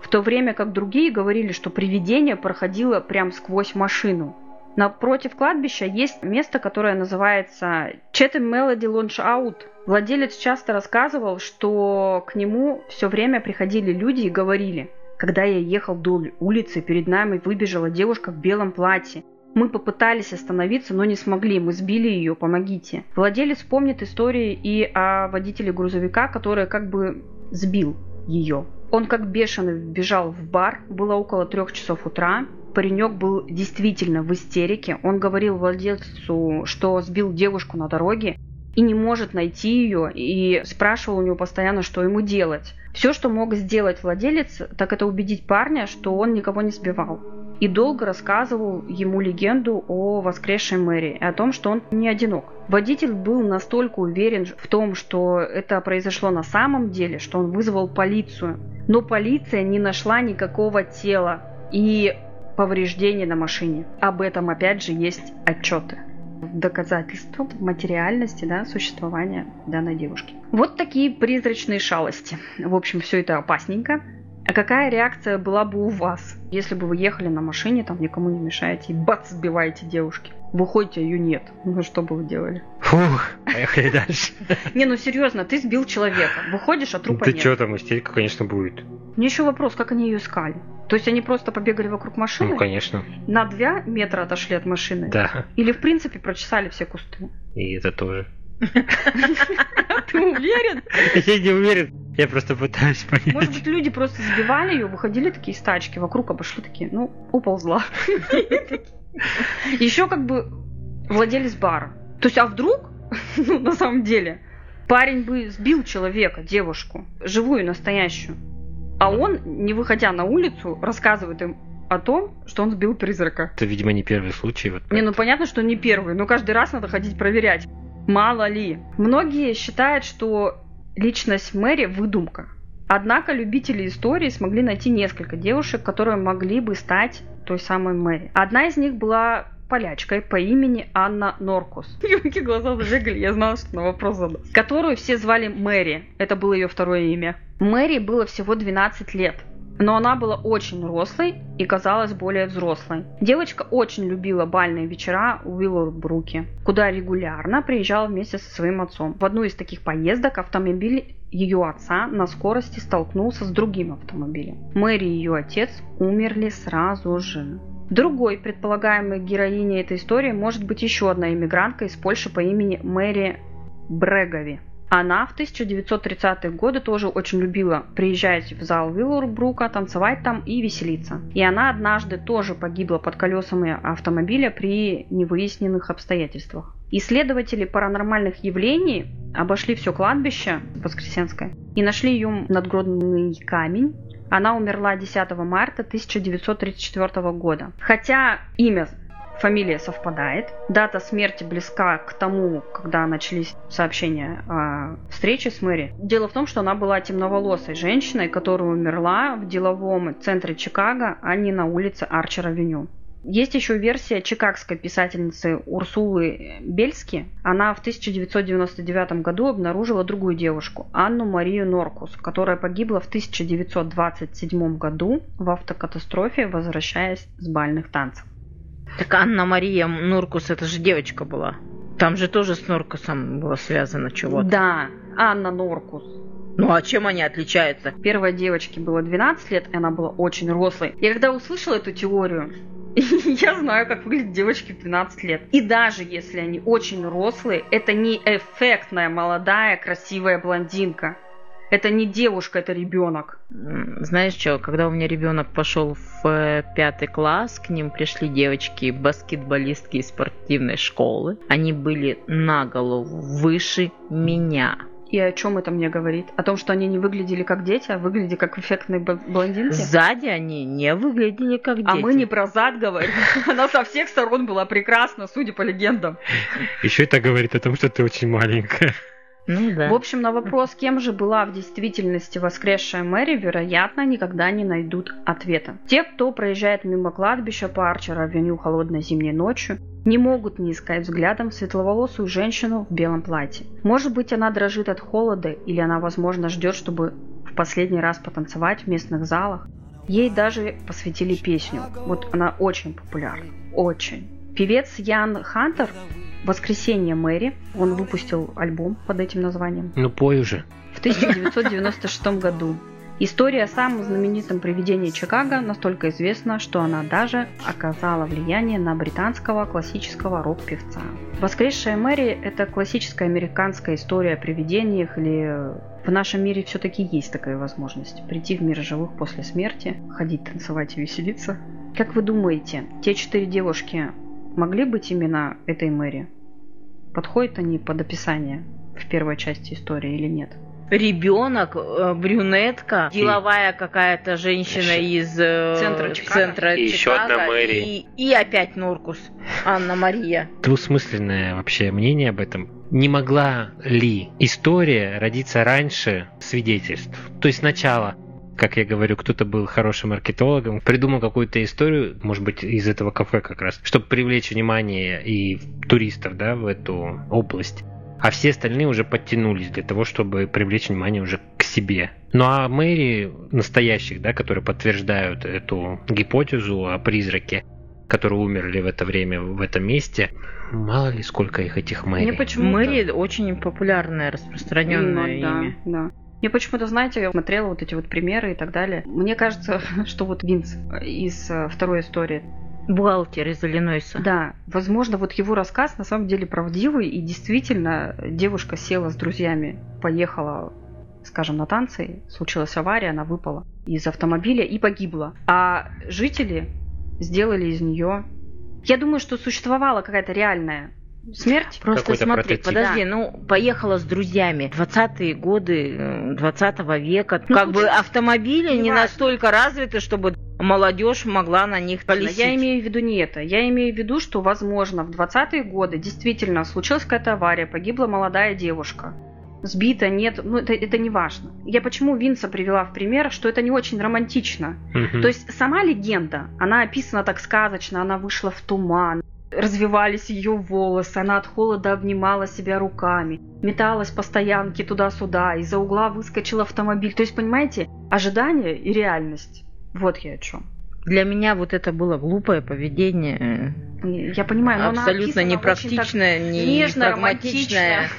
В то время как другие говорили, что привидение проходило прям сквозь машину. Напротив кладбища есть место, которое называется Chatham Melody Launch Out. Владелец часто рассказывал, что к нему все время приходили люди и говорили, когда я ехал вдоль улицы, перед нами выбежала девушка в белом платье. Мы попытались остановиться, но не смогли. Мы сбили ее, помогите. Владелец помнит истории и о водителе грузовика, который как бы сбил ее. Он как бешеный бежал в бар, было около трех часов утра. Паренек был действительно в истерике. Он говорил владельцу, что сбил девушку на дороге и не может найти ее, и спрашивал у него постоянно, что ему делать. Все, что мог сделать владелец, так это убедить парня, что он никого не сбивал. И долго рассказывал ему легенду о воскресшей Мэри и о том, что он не одинок. Водитель был настолько уверен в том, что это произошло на самом деле, что он вызвал полицию. Но полиция не нашла никакого тела и повреждений на машине. Об этом опять же есть отчеты доказательство материальности да, существования данной девушки. Вот такие призрачные шалости. В общем, все это опасненько. А какая реакция была бы у вас, если бы вы ехали на машине, там никому не мешаете, и бац, сбиваете девушки? Выходите, а ее нет. Ну что бы вы делали? Фух, поехали дальше. Не, ну серьезно, ты сбил человека. Выходишь, а трупа Ты нет. что там, истерика, конечно, будет. Мне еще вопрос, как они ее искали? То есть они просто побегали вокруг машины, Ну, конечно. на 2 метра отошли от машины? Да, Или в принципе прочесали все кусты? и это тоже. Ты уверен? Я не уверен, я просто пытаюсь понять. Может быть, люди просто сбивали ее, выходили такие из тачки, вокруг обошли такие, ну, уползла. Еще как бы владелец бара. То есть, а вдруг, ну, на самом деле, парень бы сбил человека, девушку, живую, настоящую, а он, не выходя на улицу, рассказывает им о том, что он сбил призрака. Это, видимо, не первый случай. Вот Не, ну понятно, что не первый, но каждый раз надо ходить проверять. Мало ли. Многие считают, что личность Мэри выдумка. Однако любители истории смогли найти несколько девушек, которые могли бы стать той самой Мэри. Одна из них была полячкой по имени Анна Норкус. Юнки глаза забегали, я знала, что на вопрос задаст. Которую все звали Мэри. Это было ее второе имя. Мэри было всего 12 лет. Но она была очень рослой и казалась более взрослой. Девочка очень любила бальные вечера в Уиллоубруке, куда регулярно приезжала вместе со своим отцом. В одну из таких поездок автомобиль ее отца на скорости столкнулся с другим автомобилем. Мэри и ее отец умерли сразу же. Другой предполагаемой героиней этой истории может быть еще одна иммигрантка из Польши по имени Мэри Брегови. Она в 1930-е годы тоже очень любила приезжать в зал Виллорбрука, танцевать там и веселиться. И она однажды тоже погибла под колесами автомобиля при невыясненных обстоятельствах. Исследователи паранормальных явлений обошли все кладбище Воскресенское и нашли ее надгробный камень. Она умерла 10 марта 1934 года. Хотя имя фамилия совпадает. Дата смерти близка к тому, когда начались сообщения о встрече с Мэри. Дело в том, что она была темноволосой женщиной, которая умерла в деловом центре Чикаго, а не на улице Арчер-авеню. Есть еще версия чикагской писательницы Урсулы Бельски. Она в 1999 году обнаружила другую девушку, Анну Марию Норкус, которая погибла в 1927 году в автокатастрофе, возвращаясь с бальных танцев. Так Анна-Мария Нуркус, это же девочка была. Там же тоже с Нуркусом было связано чего-то. Да, Анна Норкус. Ну а чем они отличаются? Первой девочке было 12 лет, и она была очень рослой. Я когда услышала эту теорию, я знаю, как выглядят девочки в 12 лет. И даже если они очень рослые, это не эффектная, молодая, красивая блондинка. Это не девушка, это ребенок. Знаешь что, когда у меня ребенок пошел в э, пятый класс, к ним пришли девочки, баскетболистки из спортивной школы. Они были на голову выше меня. И о чем это мне говорит? О том, что они не выглядели как дети, а выглядели как эффектные бл- блондинки? Сзади они не выглядели как дети. А мы не про зад говорим. Она со всех сторон была прекрасна, судя по легендам. Еще это говорит о том, что ты очень маленькая. Ну да. В общем, на вопрос, кем же была в действительности воскресшая Мэри, вероятно, никогда не найдут ответа. Те, кто проезжает мимо кладбища по Арчер-авеню холодной зимней ночью, не могут не искать взглядом светловолосую женщину в белом платье. Может быть, она дрожит от холода, или она, возможно, ждет, чтобы в последний раз потанцевать в местных залах. Ей даже посвятили песню. Вот она очень популярна. Очень. Певец Ян Хантер «Воскресенье Мэри», он выпустил альбом под этим названием Ну пой уже. в 1996 году. История о самом знаменитом привидении Чикаго настолько известна, что она даже оказала влияние на британского классического рок-певца. «Воскресшая Мэри» – это классическая американская история о привидениях или в нашем мире все-таки есть такая возможность прийти в мир живых после смерти, ходить, танцевать и веселиться. Как вы думаете, те четыре девушки могли быть именно этой Мэри? Подходят они под описание в первой части истории или нет? Ребенок, э, брюнетка, деловая какая-то женщина Ещё- из э, Центра Чикаго. центра И Чикаго, одна Мэри. И, и опять Нуркус, Анна Мария. Двусмысленное вообще мнение об этом. Не могла ли история родиться раньше свидетельств? То есть сначала, как я говорю, кто-то был хорошим маркетологом, придумал какую-то историю, может быть, из этого кафе как раз, чтобы привлечь внимание и туристов да, в эту область. А все остальные уже подтянулись для того, чтобы привлечь внимание уже к себе. Ну а Мэри, настоящих, да, которые подтверждают эту гипотезу о призраке, которые умерли в это время в этом месте, мало ли сколько их этих Мэри. Мне почему Мэри очень популярное, распространенное ну, имя. Да, да. Мне почему-то, знаете, я смотрела вот эти вот примеры и так далее. Мне кажется, что вот Винс из э, второй истории, бухгалтер из Иллинойса. Да, возможно, вот его рассказ на самом деле правдивый, и действительно девушка села с друзьями, поехала, скажем, на танцы, случилась авария, она выпала из автомобиля и погибла. А жители сделали из нее... Я думаю, что существовала какая-то реальная смерть. Просто смотри, прототип. подожди, да. ну, поехала с друзьями. 20-е годы 20 э, века. Ну, как бы автомобили не, не настолько развиты, чтобы молодежь могла на них колесить. Я имею в виду не это. Я имею в виду, что, возможно, в 20-е годы действительно случилась какая-то авария, погибла молодая девушка. Сбита, нет, ну это, это не важно. Я почему Винса привела в пример, что это не очень романтично. Угу. То есть сама легенда, она описана так сказочно, она вышла в туман, развивались ее волосы, она от холода обнимала себя руками, металась по стоянке туда-сюда, из-за угла выскочил автомобиль. То есть, понимаете, ожидание и реальность. Вот я о чем. Для меня вот это было глупое поведение. Я понимаю, но абсолютно непрактичное, не нежно, прагматичное.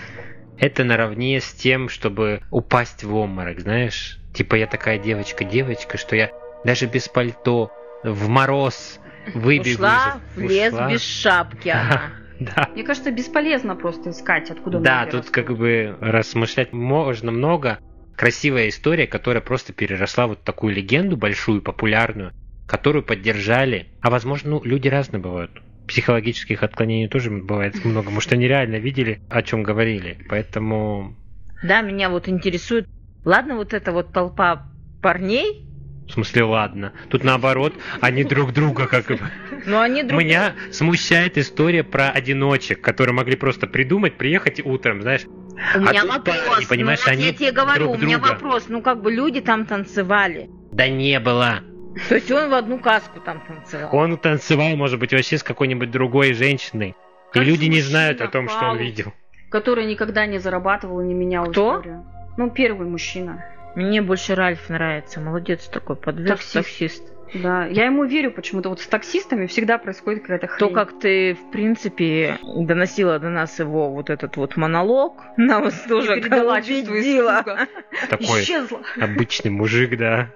Это наравне с тем, чтобы упасть в обморок, знаешь? Типа я такая девочка-девочка, что я даже без пальто, в мороз, выбегу. Ушла в лес ушла. без шапки она. Да. Мне кажется, бесполезно просто искать, откуда Да, тут как бы размышлять можно много. Красивая история, которая просто переросла вот такую легенду большую, популярную, которую поддержали. А возможно, ну, люди разные бывают. Психологических отклонений тоже бывает много. Может, они реально видели, о чем говорили. Поэтому... Да, меня вот интересует. Ладно, вот эта вот толпа парней, в смысле, ладно. Тут наоборот, они друг друга как бы... Но они друг Меня смущает история про одиночек, которые могли просто придумать, приехать утром, знаешь. У а меня вопрос. Парни, понимаешь, ну, они я тебе говорю, друг у меня друга. вопрос. Ну, как бы люди там танцевали. Да не было. То есть он в одну каску там танцевал? Он танцевал, может быть, вообще с какой-нибудь другой женщиной. Как И люди не знают о том, что он видел. Который никогда не зарабатывал и не менял Кто? историю. Ну, первый мужчина. Мне больше Ральф нравится. Молодец такой, подвез таксист. таксист. Да, я ему верю почему-то. Вот с таксистами всегда происходит какая-то хрень. То, как ты, в принципе, доносила до нас его вот этот вот монолог, нам тоже передала чувство испуга. Такой Исчезла. обычный мужик, да.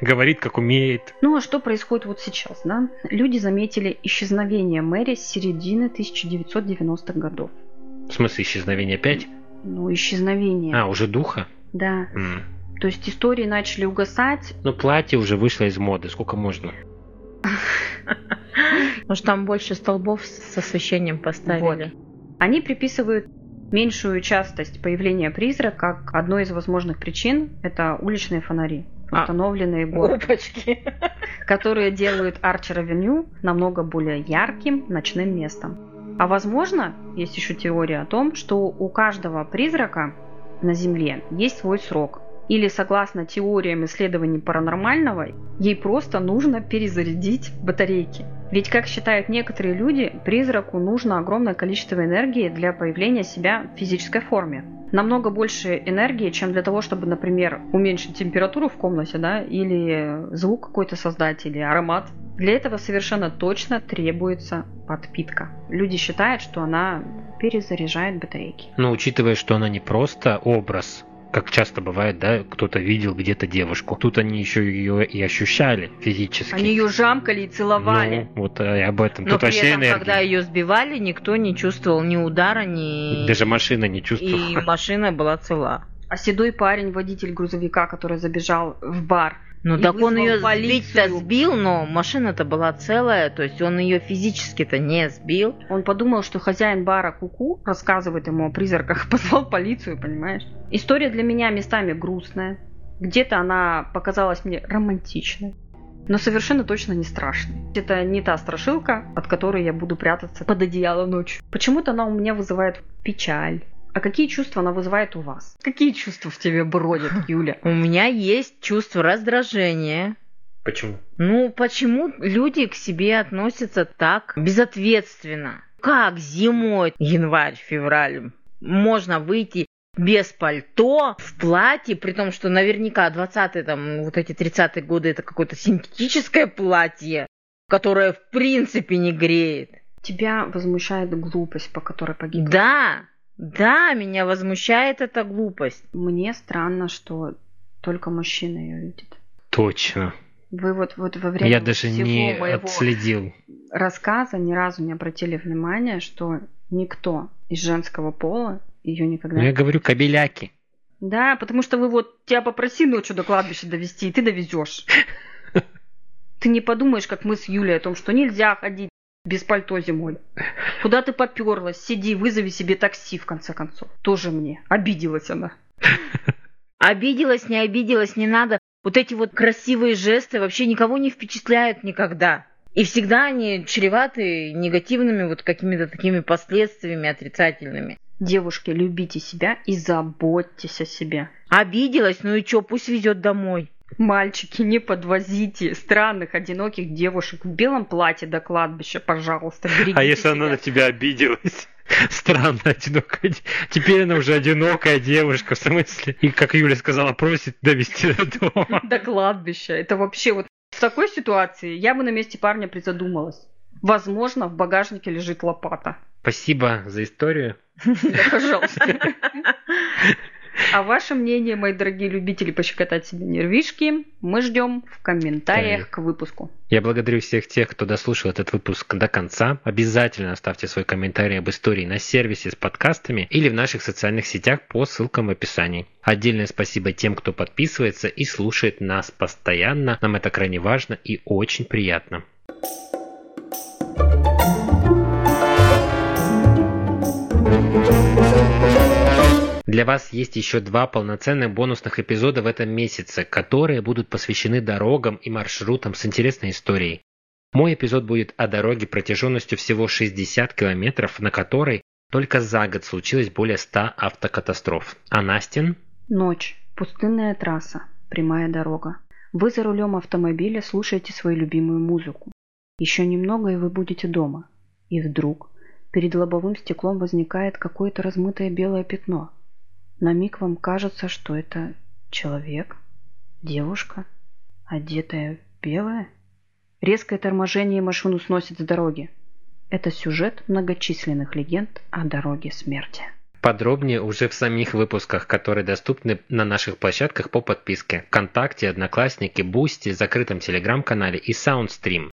Говорит, как умеет. Ну а что происходит вот сейчас, да? Люди заметили исчезновение Мэри с середины 1990-х годов. В смысле исчезновение опять? Ну, исчезновение. А, уже духа? Да. Mm. То есть истории начали угасать. Но платье уже вышло из моды. Сколько можно? Может, там больше столбов с освещением поставили. Вот. Они приписывают меньшую частость появления призрака как одной из возможных причин – это уличные фонари, а, установленные городом, которые делают Арчер-авеню намного более ярким ночным местом. А возможно, есть еще теория о том, что у каждого призрака на Земле есть свой срок – или согласно теориям исследований паранормального, ей просто нужно перезарядить батарейки. Ведь, как считают некоторые люди, призраку нужно огромное количество энергии для появления себя в физической форме. Намного больше энергии, чем для того, чтобы, например, уменьшить температуру в комнате, да, или звук какой-то создать, или аромат. Для этого совершенно точно требуется подпитка. Люди считают, что она перезаряжает батарейки. Но учитывая, что она не просто образ, как часто бывает, да, кто-то видел где-то девушку. Тут они еще ее и ощущали физически. Они ее жамкали и целовали. Ну, вот э, об этом. Но Тут при вообще этом, энергия. когда ее сбивали, никто не чувствовал ни удара, ни... Даже машина не чувствовала. И машина была цела. А седой парень, водитель грузовика, который забежал в бар, ну так он ее сбить-то сбил, но машина-то была целая, то есть он ее физически-то не сбил. Он подумал, что хозяин бара Куку рассказывает ему о призраках, позвал полицию, понимаешь? История для меня местами грустная. Где-то она показалась мне романтичной но совершенно точно не страшной. Это не та страшилка, от которой я буду прятаться под одеяло ночью. Почему-то она у меня вызывает печаль, а какие чувства она вызывает у вас? Какие чувства в тебе бродят, Юля? У меня есть чувство раздражения. Почему? Ну, почему люди к себе относятся так безответственно? Как зимой, январь, февраль, можно выйти без пальто, в платье, при том, что наверняка 20-е, там, вот эти 30-е годы это какое-то синтетическое платье, которое в принципе не греет. Тебя возмущает глупость, по которой погиб. Да, да, меня возмущает эта глупость. Мне странно, что только мужчина ее видит. Точно. Вы вот, вот во время Я даже всего не моего отследил. рассказа ни разу не обратили внимания, что никто из женского пола ее никогда Ну, я говорю, кабеляки. Да, потому что вы вот тебя попроси ночью до кладбища довести, и ты довезешь. Ты не подумаешь, как мы с Юлей о том, что нельзя ходить без пальто зимой. Куда ты поперлась? Сиди, вызови себе такси, в конце концов. Тоже мне. Обиделась она. Обиделась, не обиделась, не надо. Вот эти вот красивые жесты вообще никого не впечатляют никогда. И всегда они чреваты негативными вот какими-то такими последствиями отрицательными. Девушки, любите себя и заботьтесь о себе. Обиделась, ну и чё, пусть везет домой. Мальчики, не подвозите странных, одиноких девушек в белом платье до кладбища, пожалуйста. А если она себя. на тебя обиделась? Странно, одинокая. Теперь она уже одинокая девушка, в смысле. И, как Юля сказала, просит довести до дома. До кладбища. Это вообще вот в такой ситуации я бы на месте парня призадумалась. Возможно, в багажнике лежит лопата. Спасибо за историю. Пожалуйста. А ваше мнение, мои дорогие любители пощекотать себе нервишки, мы ждем в комментариях к выпуску. Я благодарю всех тех, кто дослушал этот выпуск до конца. Обязательно оставьте свой комментарий об истории на сервисе с подкастами или в наших социальных сетях по ссылкам в описании. Отдельное спасибо тем, кто подписывается и слушает нас постоянно. Нам это крайне важно и очень приятно. Для вас есть еще два полноценных бонусных эпизода в этом месяце, которые будут посвящены дорогам и маршрутам с интересной историей. Мой эпизод будет о дороге протяженностью всего 60 километров, на которой только за год случилось более 100 автокатастроф. А Настин? Ночь. Пустынная трасса. Прямая дорога. Вы за рулем автомобиля слушаете свою любимую музыку. Еще немного, и вы будете дома. И вдруг перед лобовым стеклом возникает какое-то размытое белое пятно. На миг вам кажется, что это человек, девушка, одетая в белое. Резкое торможение машину сносит с дороги. Это сюжет многочисленных легенд о дороге смерти. Подробнее уже в самих выпусках, которые доступны на наших площадках по подписке ВКонтакте, Одноклассники, Boosty, закрытом Телеграм-канале и Soundstream.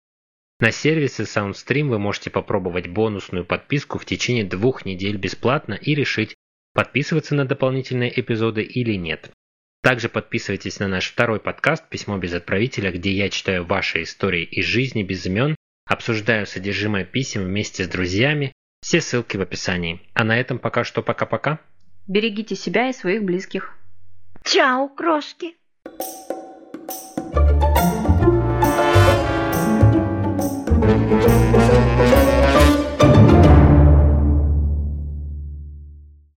На сервисе Soundstream вы можете попробовать бонусную подписку в течение двух недель бесплатно и решить, подписываться на дополнительные эпизоды или нет. Также подписывайтесь на наш второй подкаст «Письмо без отправителя», где я читаю ваши истории из жизни без имен, обсуждаю содержимое писем вместе с друзьями. Все ссылки в описании. А на этом пока что пока-пока. Берегите себя и своих близких. Чао, крошки!